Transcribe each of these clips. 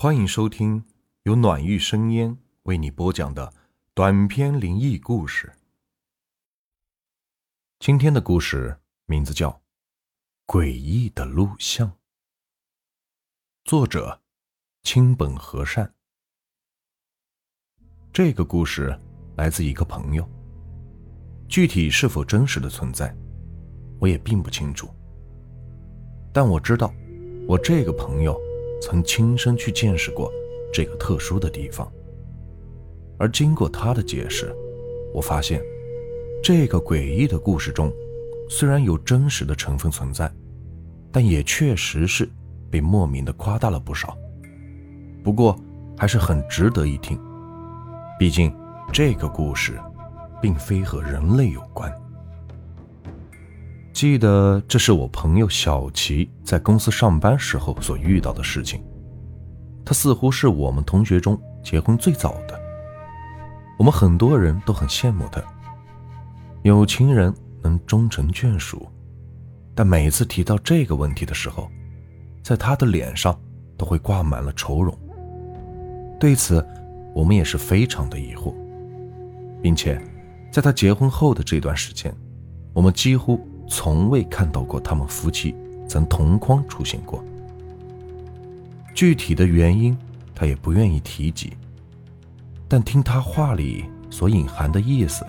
欢迎收听由暖玉生烟为你播讲的短篇灵异故事。今天的故事名字叫《诡异的录像》，作者清本和善。这个故事来自一个朋友，具体是否真实的存在，我也并不清楚。但我知道，我这个朋友曾亲身去见识过这个特殊的地方。而经过他的解释，我发现，这个诡异的故事中，虽然有真实的成分存在，但也确实是被莫名的夸大了不少。不过，还是很值得一听。毕竟，这个故事，并非和人类有关。记得这是我朋友小齐在公司上班时候所遇到的事情。他似乎是我们同学中结婚最早的，我们很多人都很羡慕他。有情人能终成眷属，但每次提到这个问题的时候，在他的脸上都会挂满了愁容。对此，我们也是非常的疑惑，并且，在他结婚后的这段时间，我们几乎从未看到过他们夫妻曾同框出现过。具体的原因，他也不愿意提及，但听他话里所隐含的意思，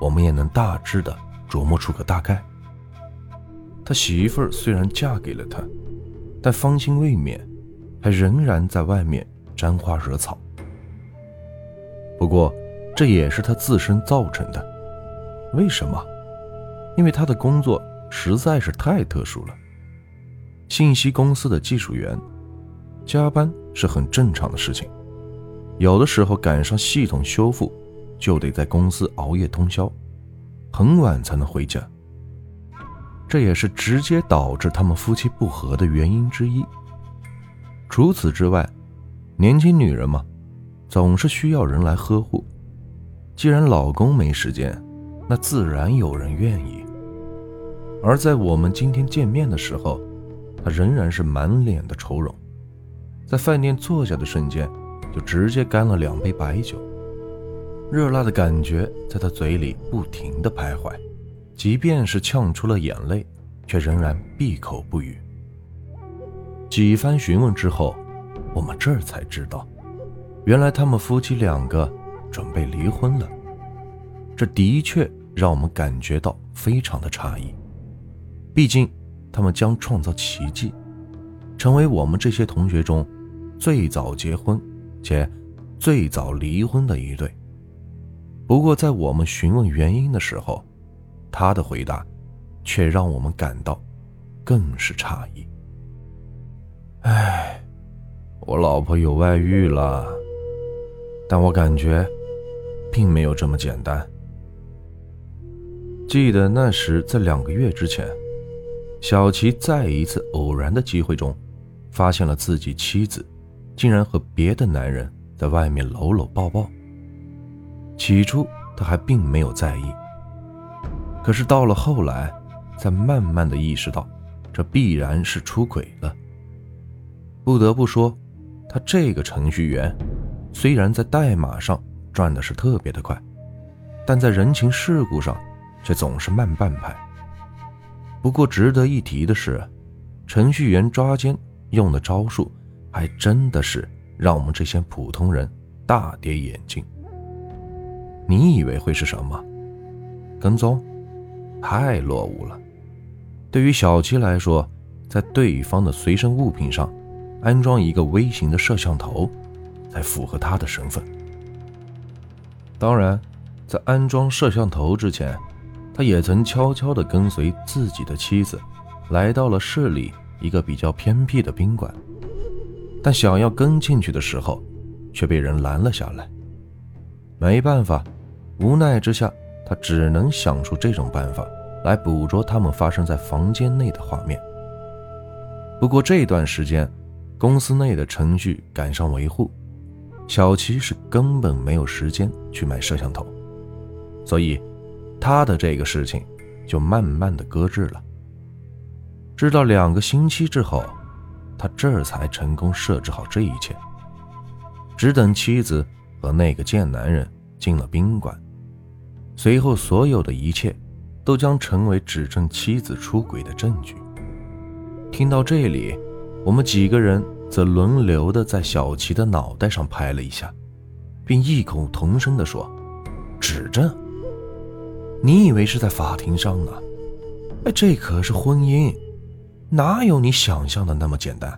我们也能大致的琢磨出个大概。他媳妇儿虽然嫁给了他，但芳心未泯，还仍然在外面沾花惹草。不过，这也是他自身造成的。为什么？因为他的工作实在是太特殊了。信息公司的技术员，加班是很正常的事情。有的时候赶上系统修复，就得在公司熬夜通宵，很晚才能回家。这也是直接导致他们夫妻不和的原因之一。除此之外，年轻女人嘛。总是需要人来呵护，既然老公没时间，那自然有人愿意。而在我们今天见面的时候，他仍然是满脸的愁容，在饭店坐下的瞬间，就直接干了两杯白酒，热辣的感觉在他嘴里不停的徘徊，即便是呛出了眼泪，却仍然闭口不语。几番询问之后，我们这才知道。原来他们夫妻两个准备离婚了，这的确让我们感觉到非常的诧异。毕竟，他们将创造奇迹，成为我们这些同学中最早结婚且最早离婚的一对。不过，在我们询问原因的时候，他的回答却让我们感到更是诧异。唉，我老婆有外遇了。但我感觉，并没有这么简单。记得那时，在两个月之前，小齐在一次偶然的机会中，发现了自己妻子竟然和别的男人在外面搂搂抱抱。起初他还并没有在意，可是到了后来，才慢慢的意识到，这必然是出轨了。不得不说，他这个程序员。虽然在代码上转的是特别的快，但在人情世故上却总是慢半拍。不过值得一提的是，程序员抓奸用的招数还真的是让我们这些普通人大跌眼镜。你以为会是什么？跟踪？太落伍了。对于小七来说，在对方的随身物品上安装一个微型的摄像头。才符合他的身份。当然，在安装摄像头之前，他也曾悄悄地跟随自己的妻子，来到了市里一个比较偏僻的宾馆。但想要跟进去的时候，却被人拦了下来。没办法，无奈之下，他只能想出这种办法来捕捉他们发生在房间内的画面。不过这段时间，公司内的程序赶上维护。小齐是根本没有时间去买摄像头，所以他的这个事情就慢慢的搁置了。直到两个星期之后，他这才成功设置好这一切，只等妻子和那个贱男人进了宾馆，随后所有的一切都将成为指证妻子出轨的证据。听到这里，我们几个人则轮流的在小齐的脑袋上拍了一下，并异口同声的说：“指证？你以为是在法庭上呢？哎，这可是婚姻。”哪有你想象的那么简单？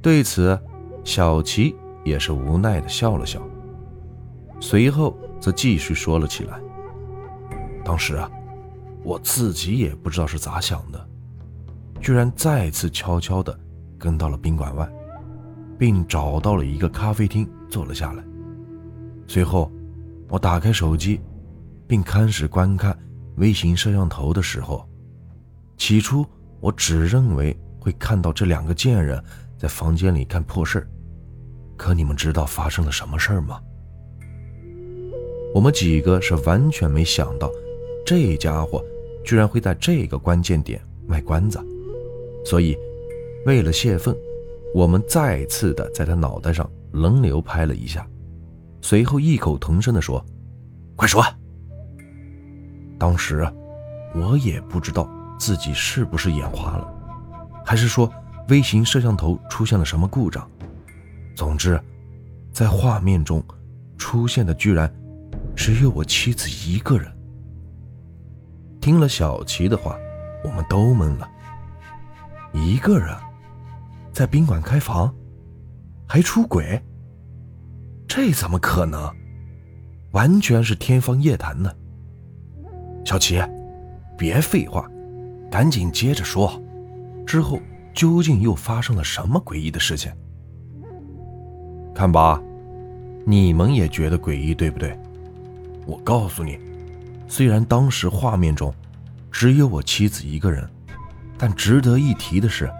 对此，小齐也是无奈的笑了笑，随后则继续说了起来。当时啊，我自己也不知道是咋想的，居然再次悄悄的跟到了宾馆外，并找到了一个咖啡厅坐了下来。随后，我打开手机，并开始观看微型摄像头的时候。起初，我只认为会看到这两个贱人在房间里干破事可你们知道发生了什么事吗？我们几个是完全没想到，这家伙居然会在这个关键点卖关子，所以为了泄愤，我们再次的在他脑袋上轮流拍了一下，随后异口同声的说：“快说！”当时啊，我也不知道。自己是不是眼花了，还是说微型摄像头出现了什么故障？总之，在画面中出现的居然只有我妻子一个人。听了小齐的话，我们都懵了。一个人在宾馆开房，还出轨？这怎么可能？完全是天方夜谭呢！小齐，别废话。赶紧接着说，之后究竟又发生了什么诡异的事情？看吧，你们也觉得诡异，对不对？我告诉你，虽然当时画面中只有我妻子一个人，但值得一提的是，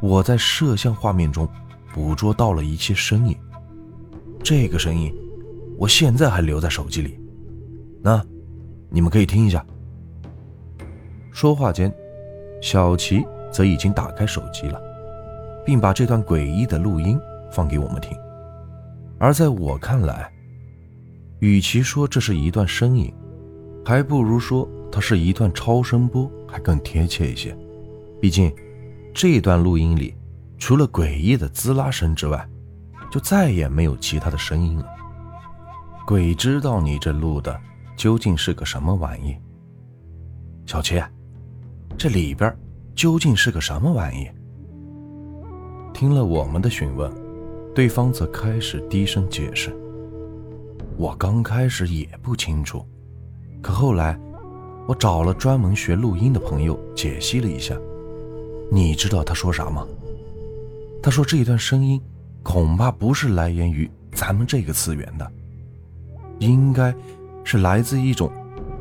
我在摄像画面中捕捉到了一些声音。这个声音，我现在还留在手机里。那，你们可以听一下。说话间，小齐则已经打开手机了，并把这段诡异的录音放给我们听。而在我看来，与其说这是一段声音，还不如说它是一段超声波还更贴切一些。毕竟，这段录音里除了诡异的滋啦声之外，就再也没有其他的声音了。鬼知道你这录的究竟是个什么玩意，小齐。这里边究竟是个什么玩意？听了我们的询问，对方则开始低声解释。我刚开始也不清楚，可后来我找了专门学录音的朋友解析了一下。你知道他说啥吗？他说这一段声音恐怕不是来源于咱们这个次元的，应该是来自一种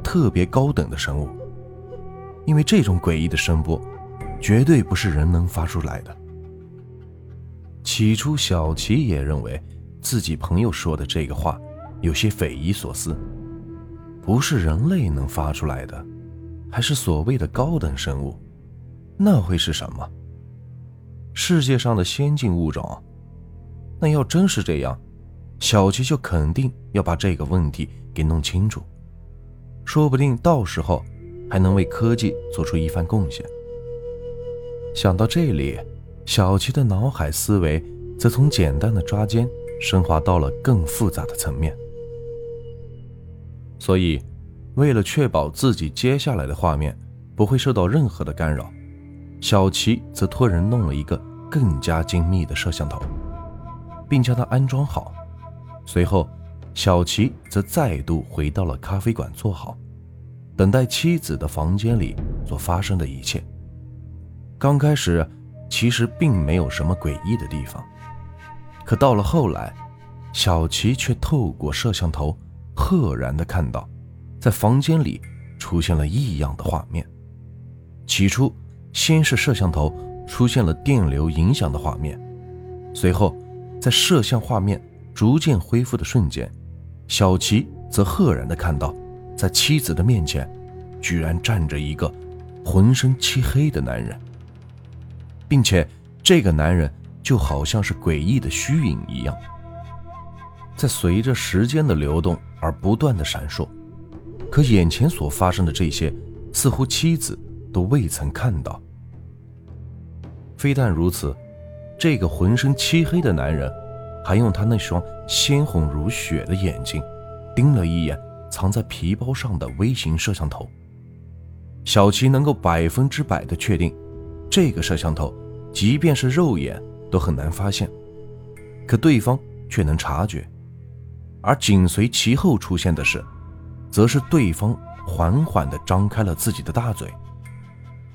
特别高等的生物。因为这种诡异的声波，绝对不是人能发出来的。起初，小齐也认为自己朋友说的这个话有些匪夷所思，不是人类能发出来的，还是所谓的高等生物？那会是什么？世界上的先进物种？那要真是这样，小齐就肯定要把这个问题给弄清楚，说不定到时候。还能为科技做出一番贡献。想到这里，小齐的脑海思维则从简单的抓奸升华到了更复杂的层面。所以，为了确保自己接下来的画面不会受到任何的干扰，小齐则托人弄了一个更加精密的摄像头，并将它安装好。随后，小齐则再度回到了咖啡馆坐好。等待妻子的房间里所发生的一切。刚开始，其实并没有什么诡异的地方，可到了后来，小齐却透过摄像头赫然的看到，在房间里出现了异样的画面。起初，先是摄像头出现了电流影响的画面，随后，在摄像画面逐渐恢复的瞬间，小齐则赫然的看到。在妻子的面前，居然站着一个浑身漆黑的男人。并且这个男人就好像是诡异的虚影一样，在随着时间的流动而不断的闪烁。可眼前所发生的这些，似乎妻子都未曾看到。非但如此，这个浑身漆黑的男人，还用他那双鲜红如血的眼睛，盯了一眼藏在皮包上的微型摄像头。小齐能够百分之百的确定，这个摄像头，即便是肉眼都很难发现，可对方却能察觉。而紧随其后出现的是。则是对方缓缓地张开了自己的大嘴，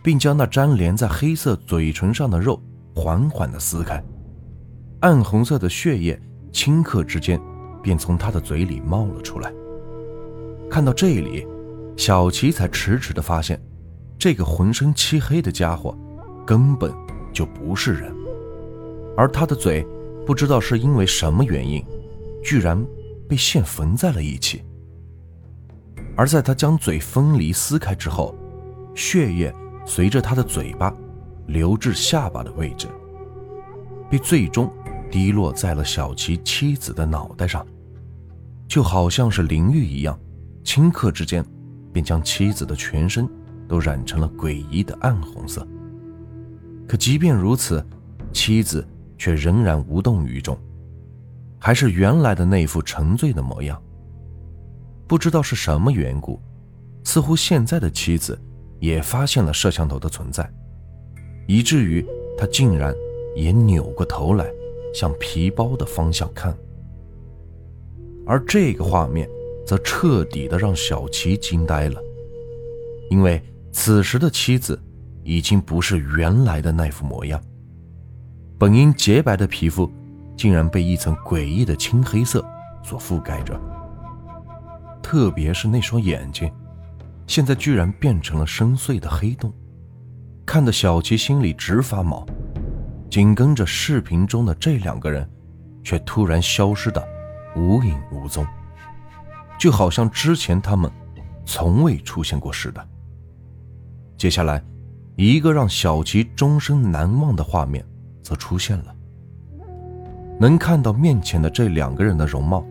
并将那粘连在黑色嘴唇上的肉缓缓地撕开，暗红色的血液顷刻之间便从他的嘴里冒了出来。看到这里，小琪才迟迟地发现，这个浑身漆黑的家伙根本就不是人，而他的嘴不知道是因为什么原因，居然被线缝在了一起。而在他将嘴分离撕开之后，血液随着他的嘴巴流至下巴的位置，被最终滴落在了小琪妻子的脑袋上，就好像是淋浴一样，顷刻之间便将妻子的全身都染成了诡异的暗红色。可即便如此，妻子却仍然无动于衷，还是原来的那副沉醉的模样。不知道是什么缘故，似乎现在的妻子也发现了摄像头的存在，以至于他竟然也扭过头来向皮包的方向看。而这个画面则彻底的让小齐惊呆了，因为此时的妻子已经不是原来的那副模样，本应洁白的皮肤竟然被一层诡异的青黑色所覆盖着。特别是那双眼睛，现在居然变成了深邃的黑洞，看得小琪心里直发毛。紧跟着视频中的这两个人，却突然消失的无影无踪，就好像之前他们从未出现过似的。接下来，一个让小琪终身难忘的画面则出现了，能看到面前的这两个人的容貌，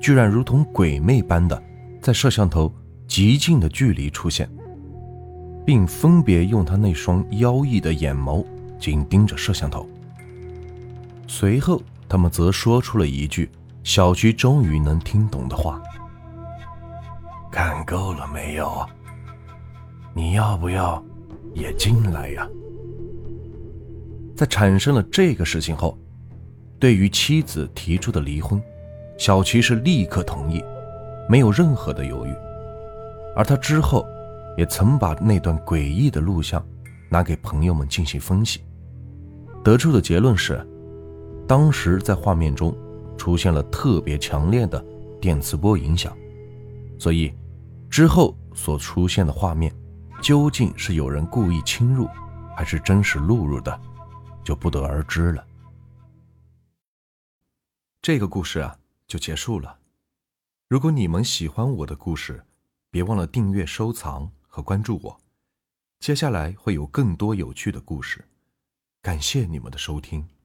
居然如同鬼魅般的。在摄像头极近的距离出现，并分别用他那双妖异的眼眸紧盯着摄像头。随后，他们则说出了一句小菊终于能听懂的话：“看够了没有？你要不要也进来呀？”在产生了这个事情后，对于妻子提出的离婚，小齐是立刻同意。没有任何的犹豫，而他之后也曾把那段诡异的录像拿给朋友们进行分析，得出的结论是，当时在画面中出现了特别强烈的电磁波影响，所以之后所出现的画面究竟是有人故意侵入，还是真实录入的，就不得而知了。这个故事啊，就结束了。如果你们喜欢我的故事，别忘了订阅、收藏和关注我。接下来会有更多有趣的故事，感谢你们的收听。